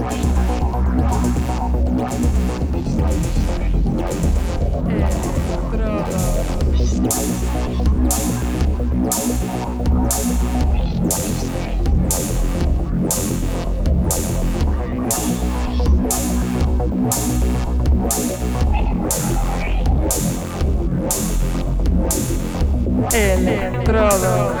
Estrada. Electrodos.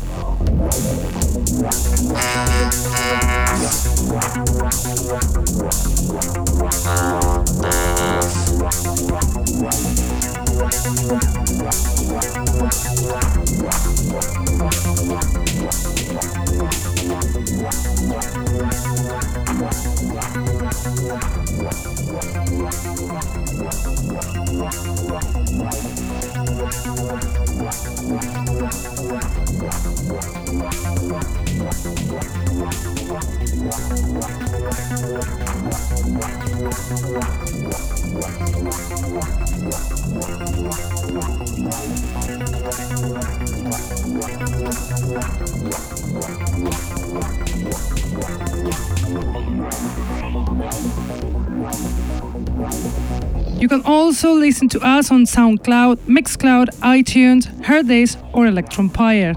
Listen to us on SoundCloud, Mixcloud, iTunes, Hearthis, or Electronpire.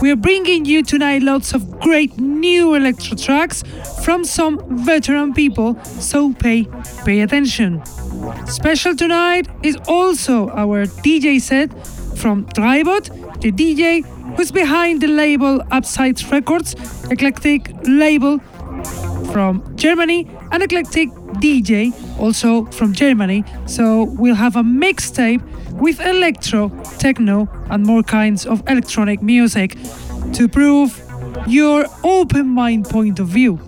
We're bringing you tonight lots of great new electro tracks from some veteran people, so pay pay attention. Special tonight is also our DJ set from Tribot, the DJ who's behind the label Upsides Records, eclectic label from Germany, and eclectic DJ also from Germany. So we'll have a mixtape with electro, techno, and more kinds of electronic music to prove your open mind point of view.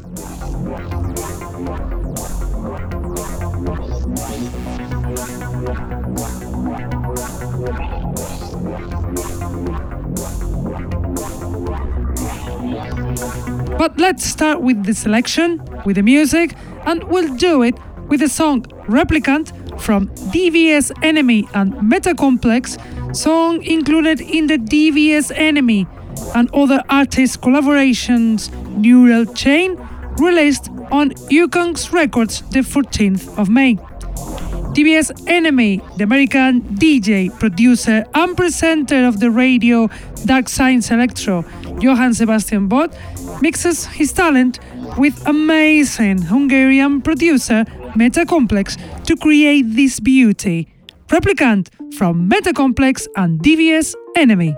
But let's start with the selection, with the music, and we'll do it with the song Replicant from DVS Enemy and Metacomplex, song included in the DVS Enemy and other artist collaborations Neural Chain, released on Yukongs Records the 14th of May. DVS Enemy, the American DJ, producer, and presenter of the radio Dark Science Electro, Johann Sebastian Bott, mixes his talent with amazing Hungarian producer Metacomplex to create this beauty. Replicant from Metacomplex and DVS Enemy.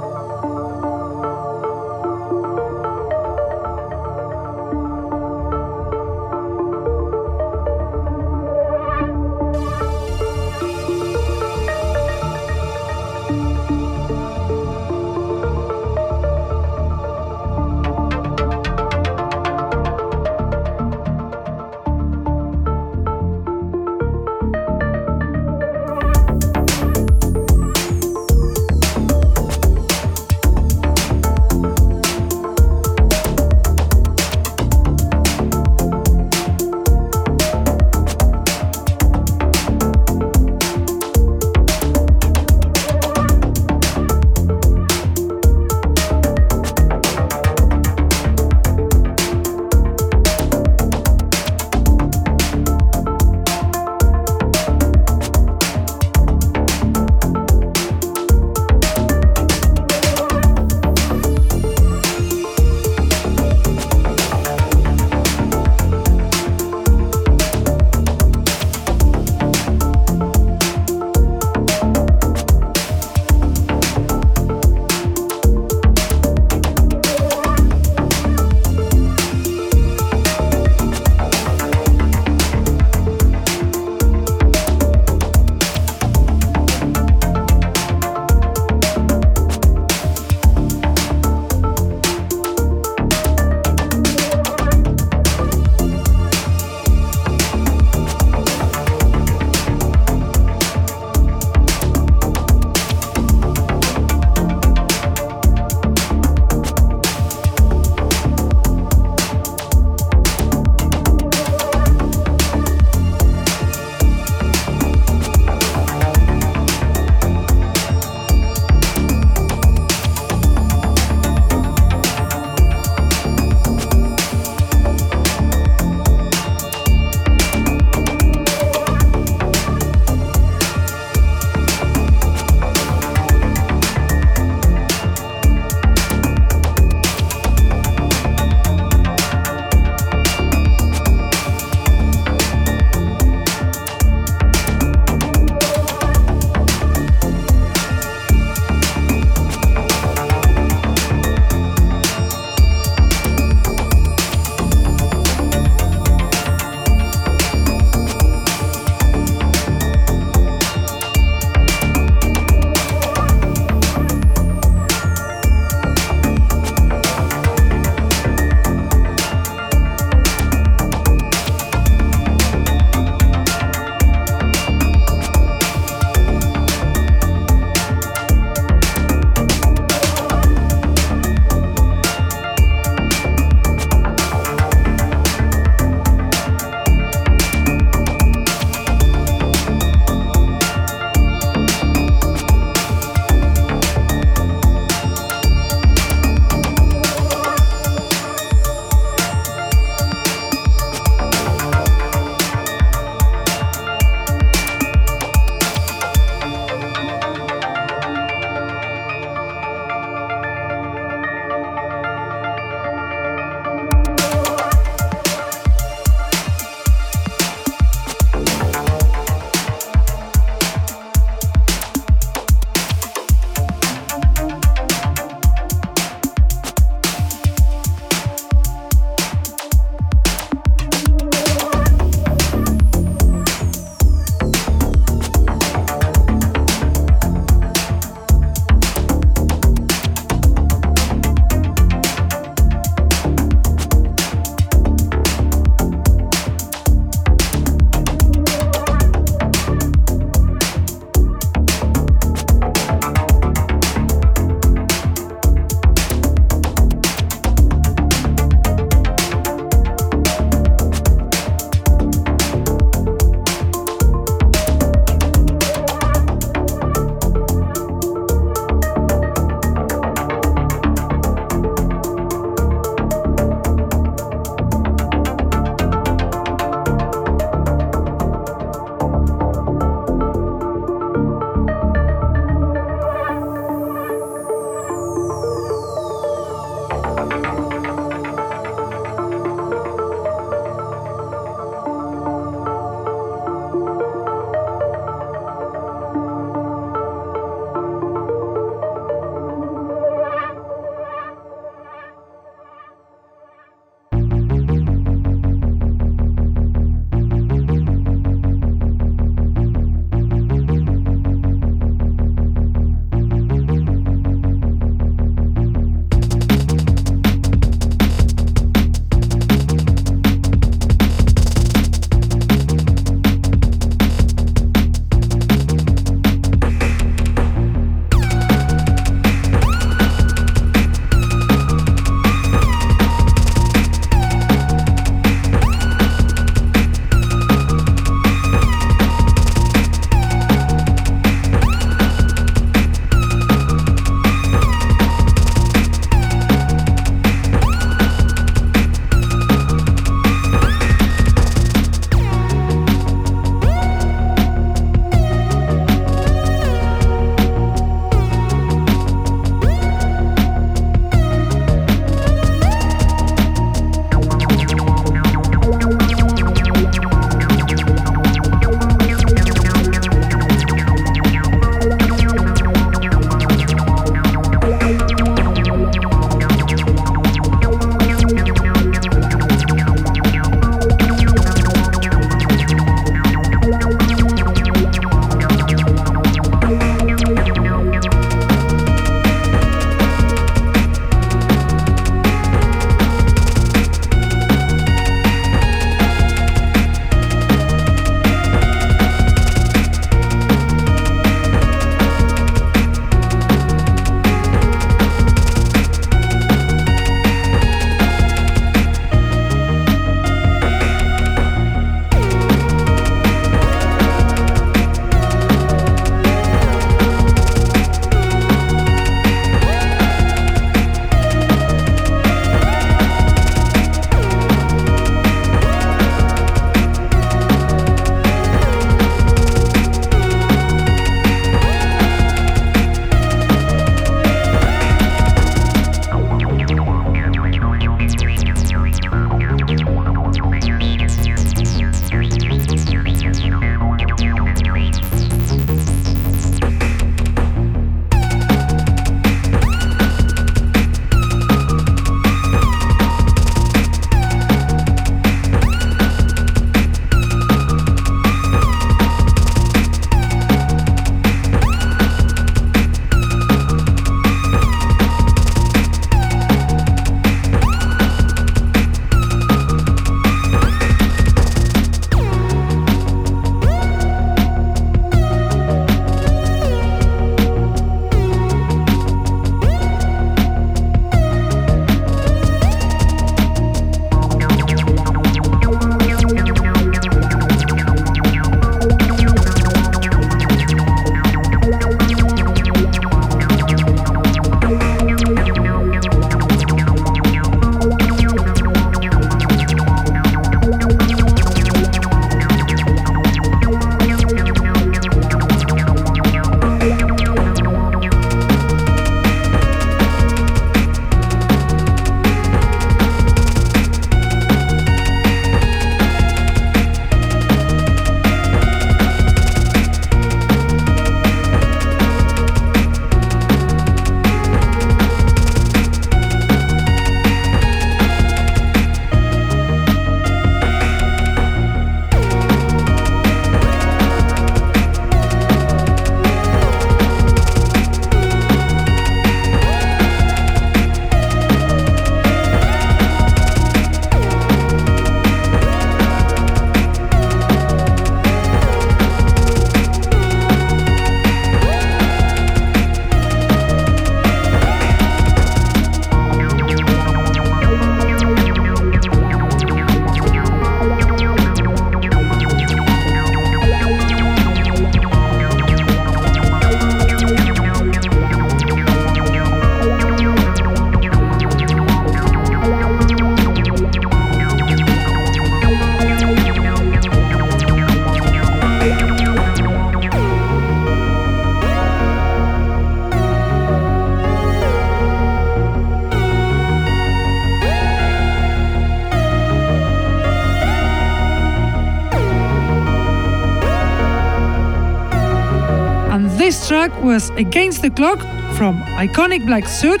Was Against the Clock from Iconic Black Suit,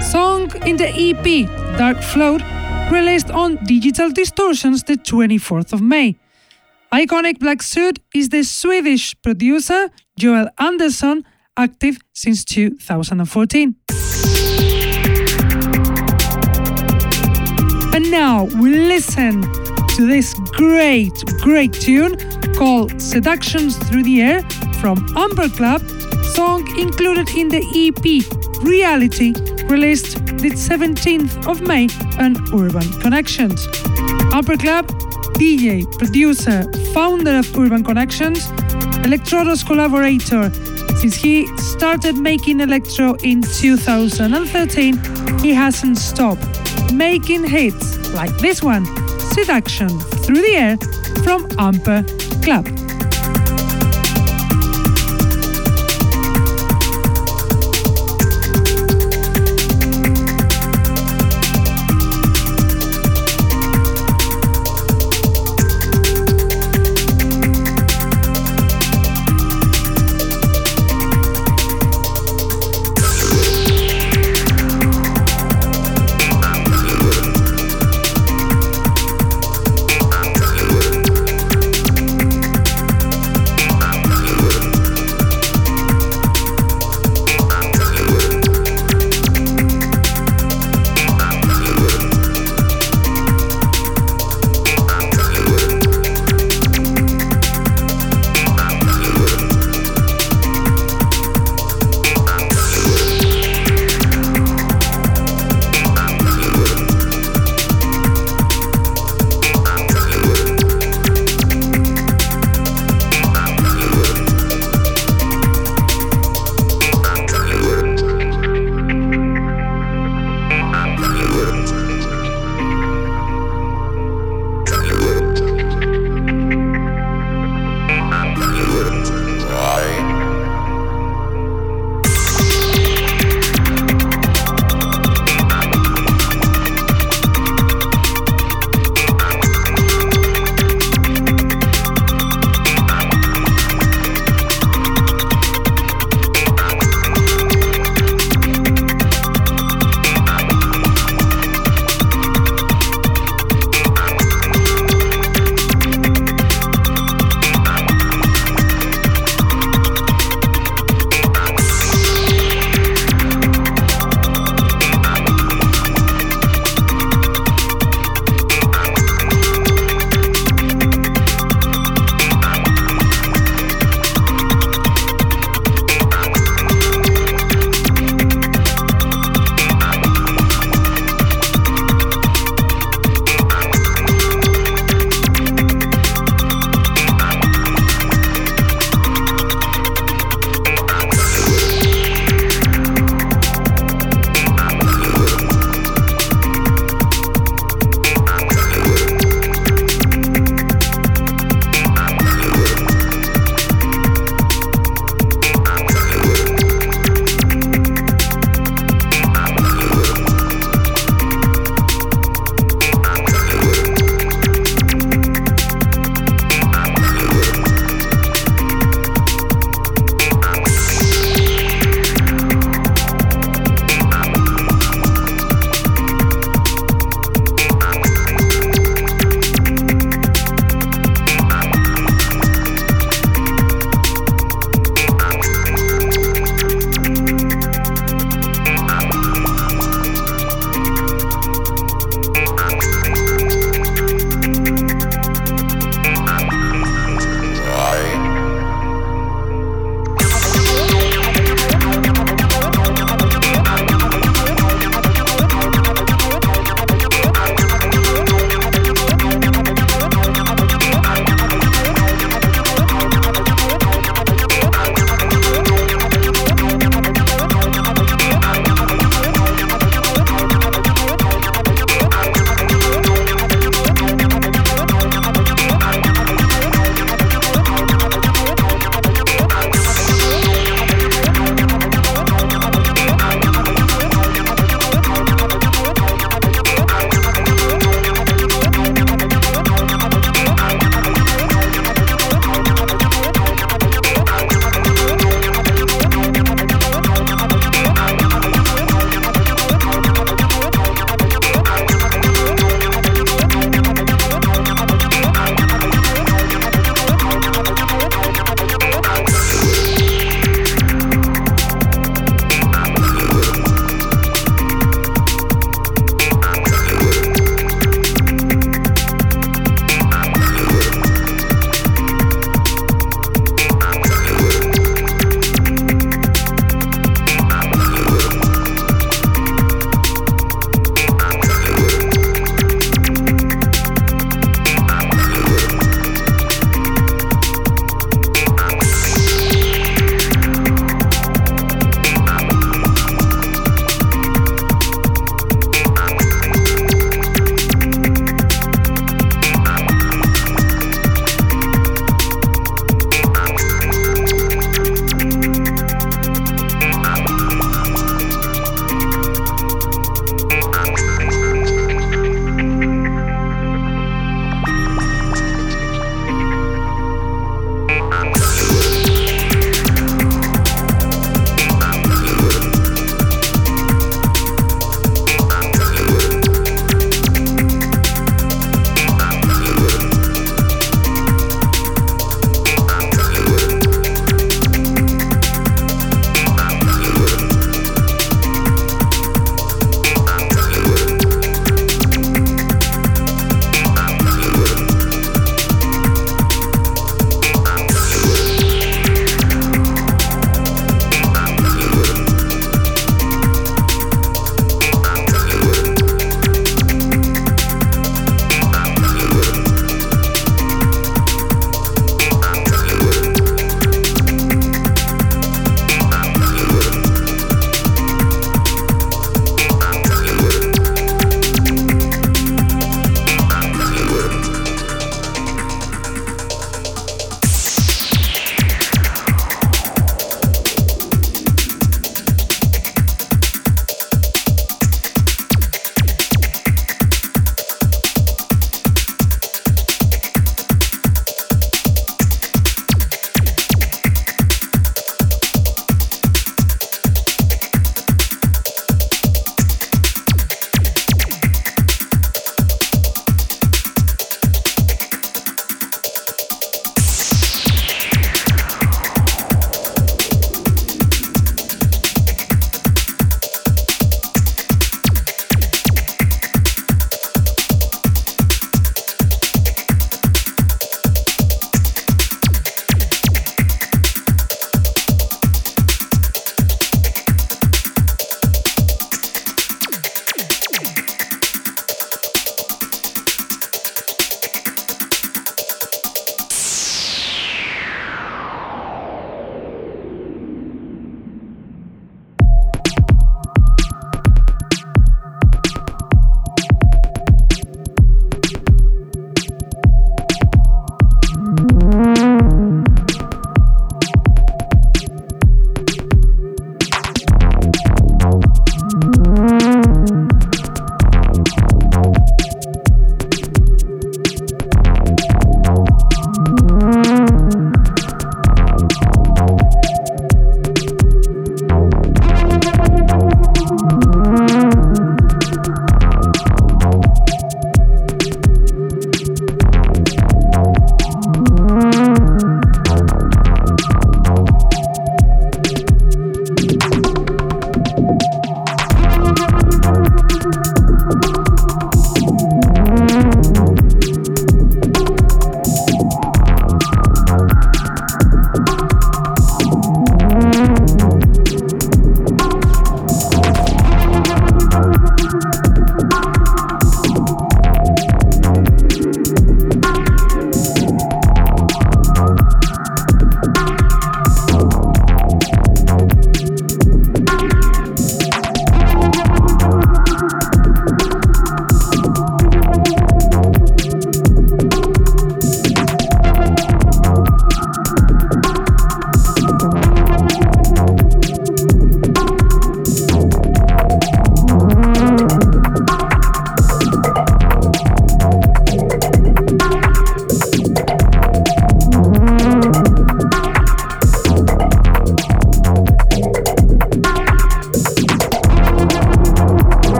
song in the EP Dark Float, released on Digital Distortions the 24th of May. Iconic Black Suit is the Swedish producer Joel Anderson, active since 2014. And now we listen to this great, great tune called Seductions Through the Air from Amper Club, song included in the EP Reality, released the 17th of May on Urban Connections. Amper Club, DJ, producer, founder of Urban Connections, Electrodos collaborator. Since he started making electro in 2013, he hasn't stopped making hits like this one, Seduction Through the Air from Amper Club.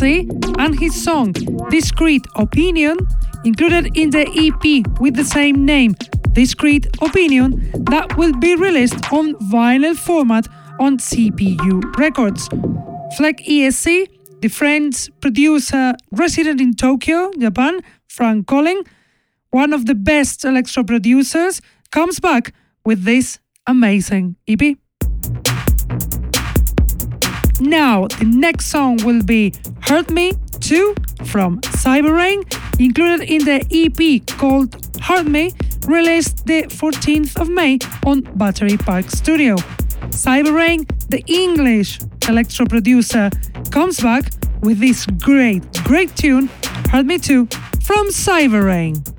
And his song Discreet Opinion, included in the EP with the same name, Discreet Opinion, that will be released on vinyl format on CPU Records. Fleck ESC, the French producer resident in Tokyo, Japan, Frank Collin, one of the best electro producers, comes back with this amazing EP. Now, the next song will be Hurt Me 2 from Cyberrain, included in the EP called Hurt Me, released the 14th of May on Battery Park Studio. Cyberrain, the English electro producer, comes back with this great, great tune, Hurt Me 2, from Cyberrain. Today's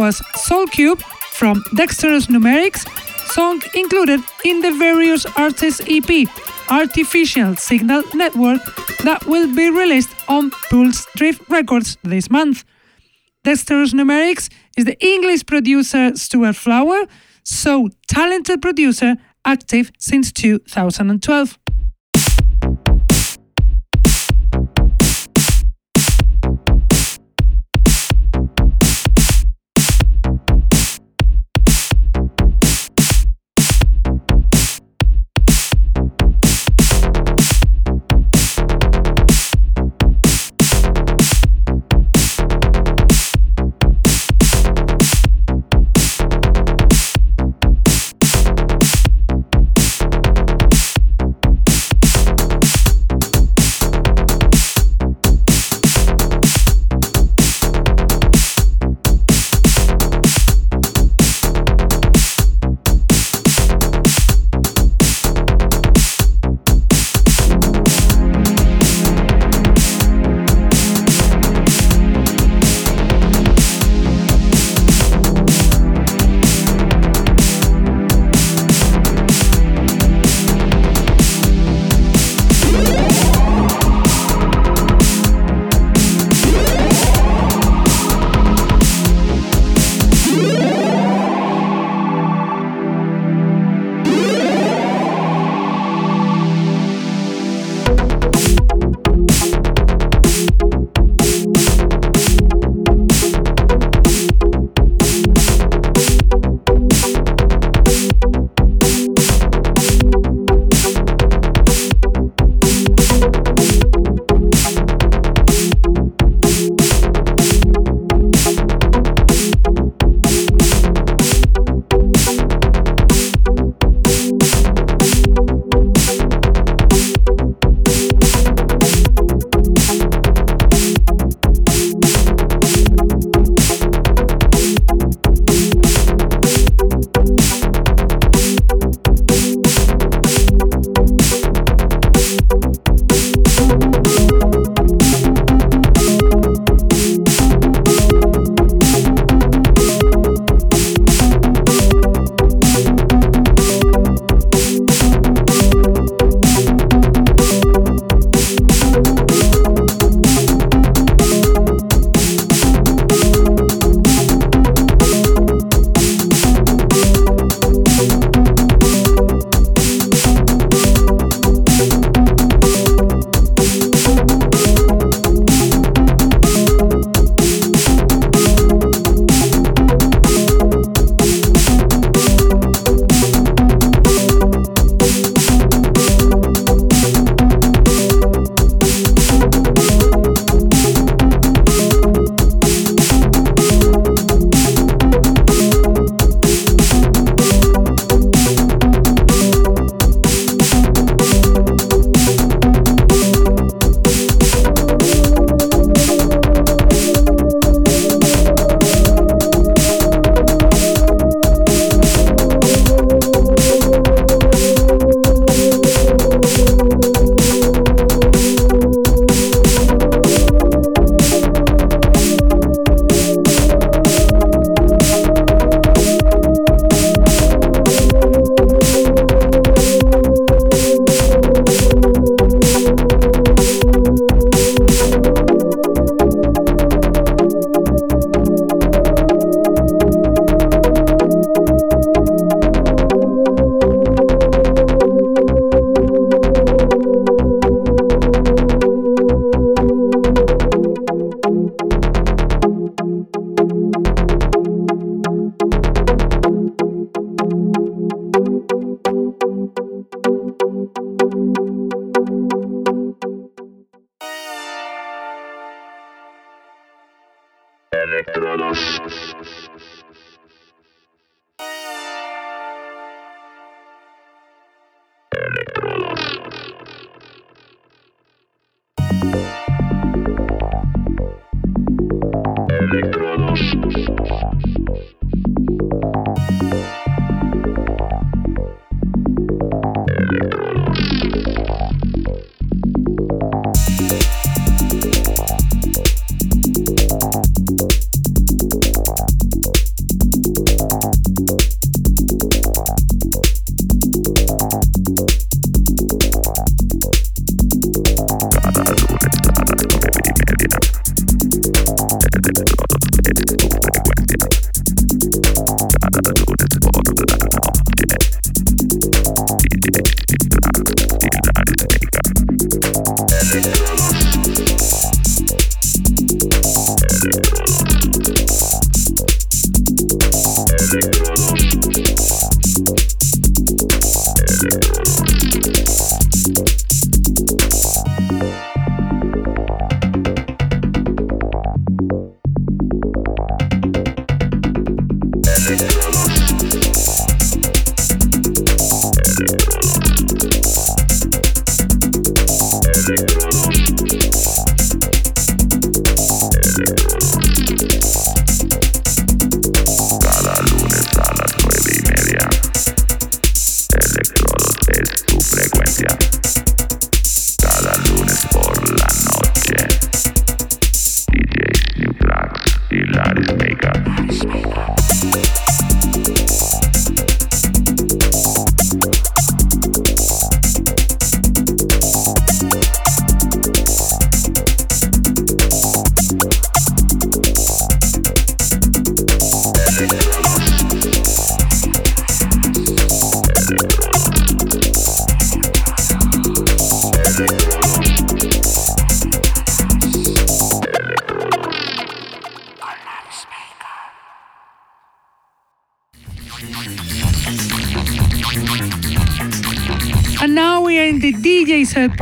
was Soul Cube from Dexterous Numerics, song included in the various artists EP Artificial Signal Network that will be released on Pulse Drift Records this month. Dexterous Numerics is the English producer Stuart Flower, so talented producer active since 2012.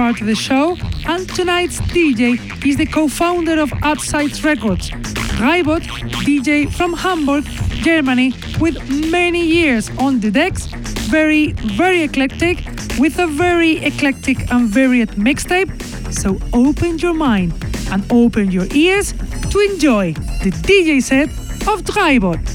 Of the show, and tonight's DJ is the co-founder of Outside Records, Raibot, DJ from Hamburg, Germany, with many years on the decks, very, very eclectic, with a very eclectic and varied mixtape. So open your mind and open your ears to enjoy the DJ set of Drybot.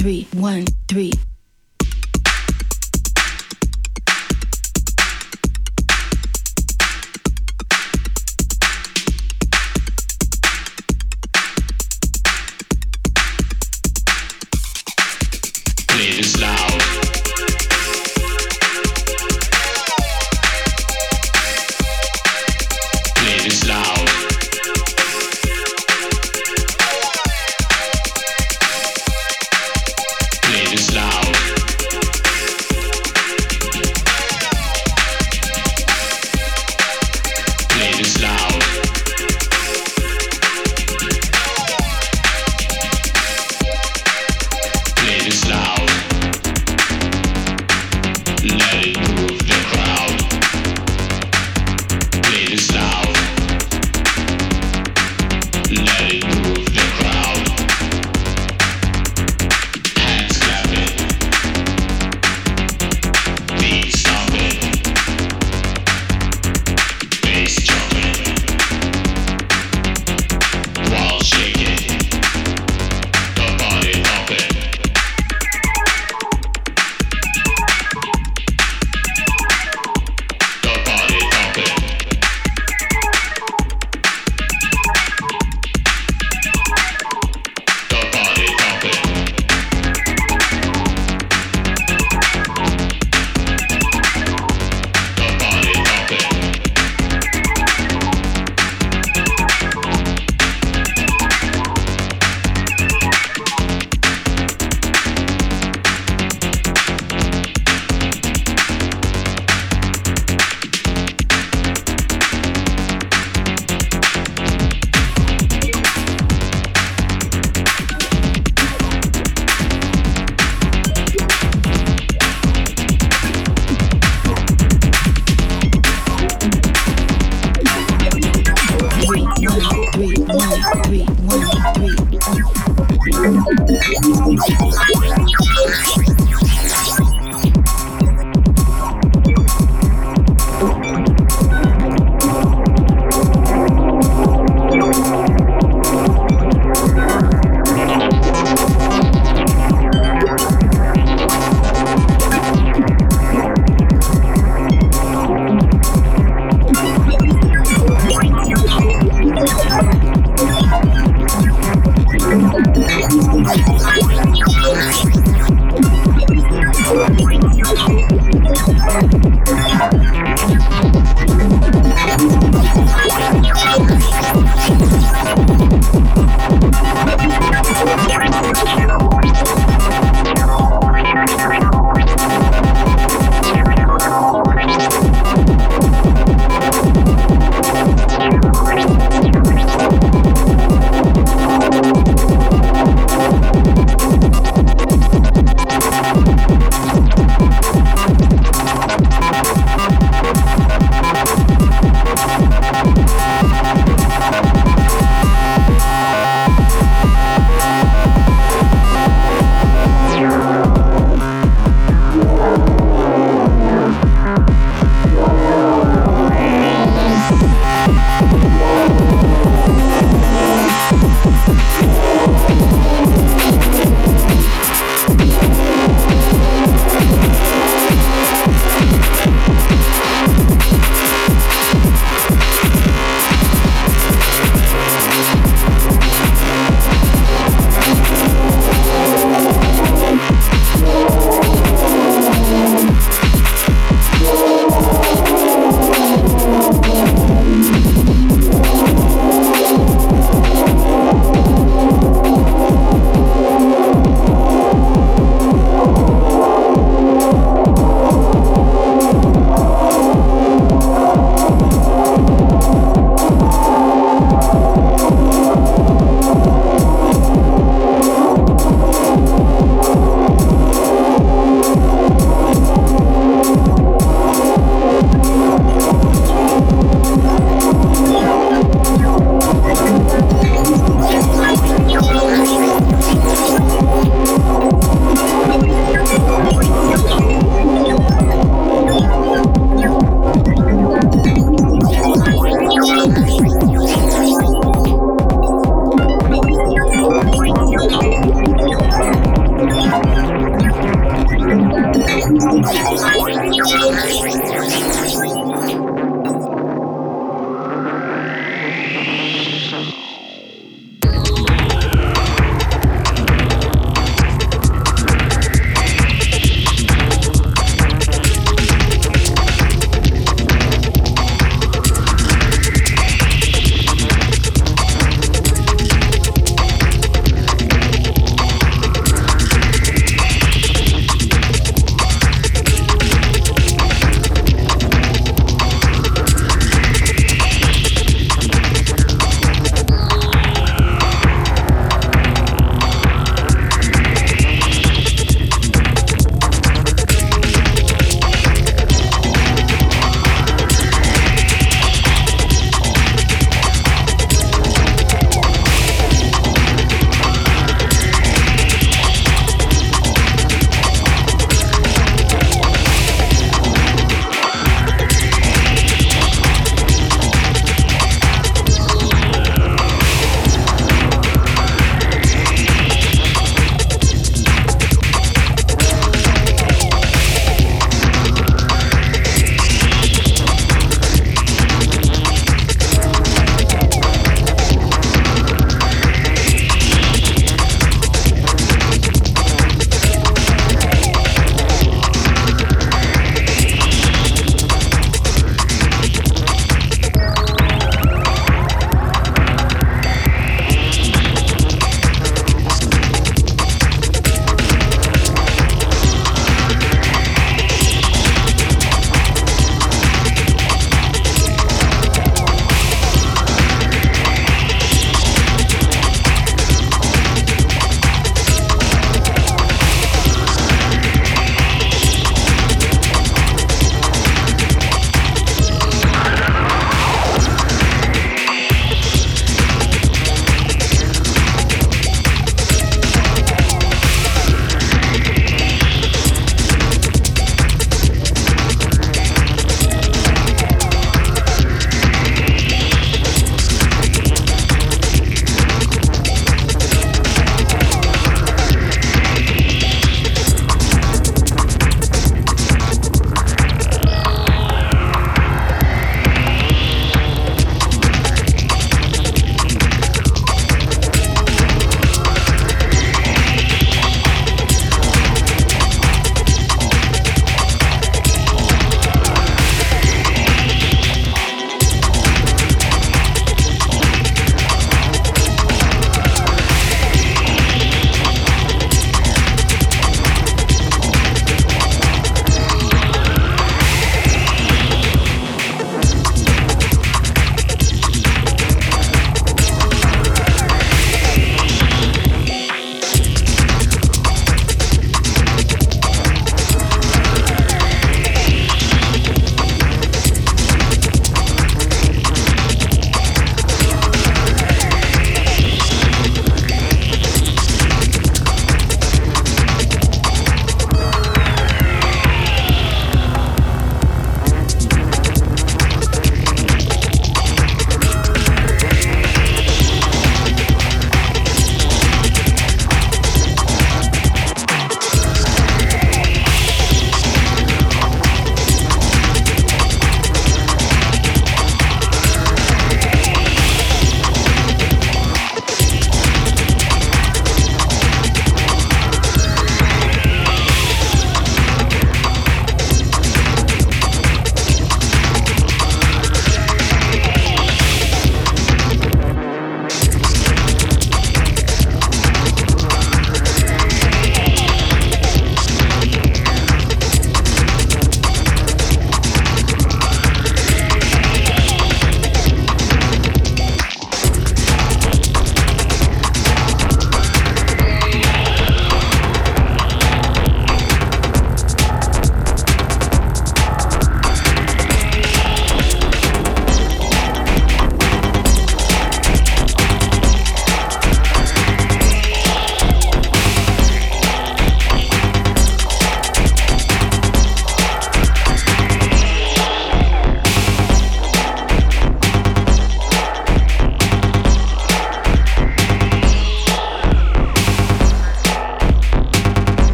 three, one, three.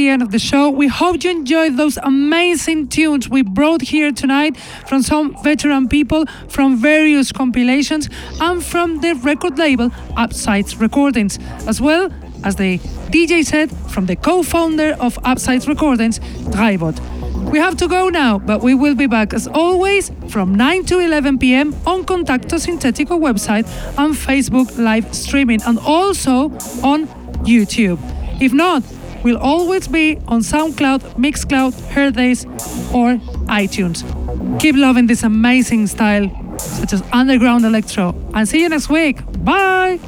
The end of the show. We hope you enjoyed those amazing tunes we brought here tonight from some veteran people from various compilations and from the record label Upsides Recordings, as well as the DJ set from the co founder of Upsides Recordings, Draibot. We have to go now, but we will be back as always from 9 to 11 pm on Contacto Sintetico website and Facebook live streaming and also on YouTube. If not, we'll always be on SoundCloud, Mixcloud, Hearthis, or iTunes. Keep loving this amazing style, such as underground electro, and see you next week. Bye!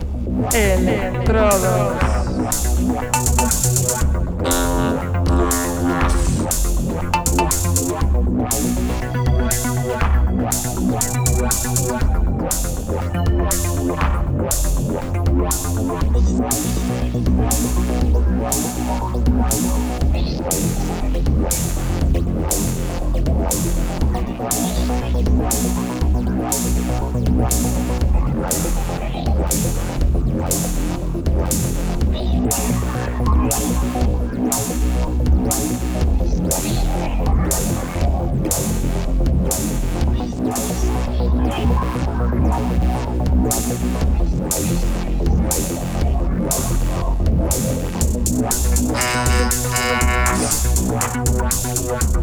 Wow.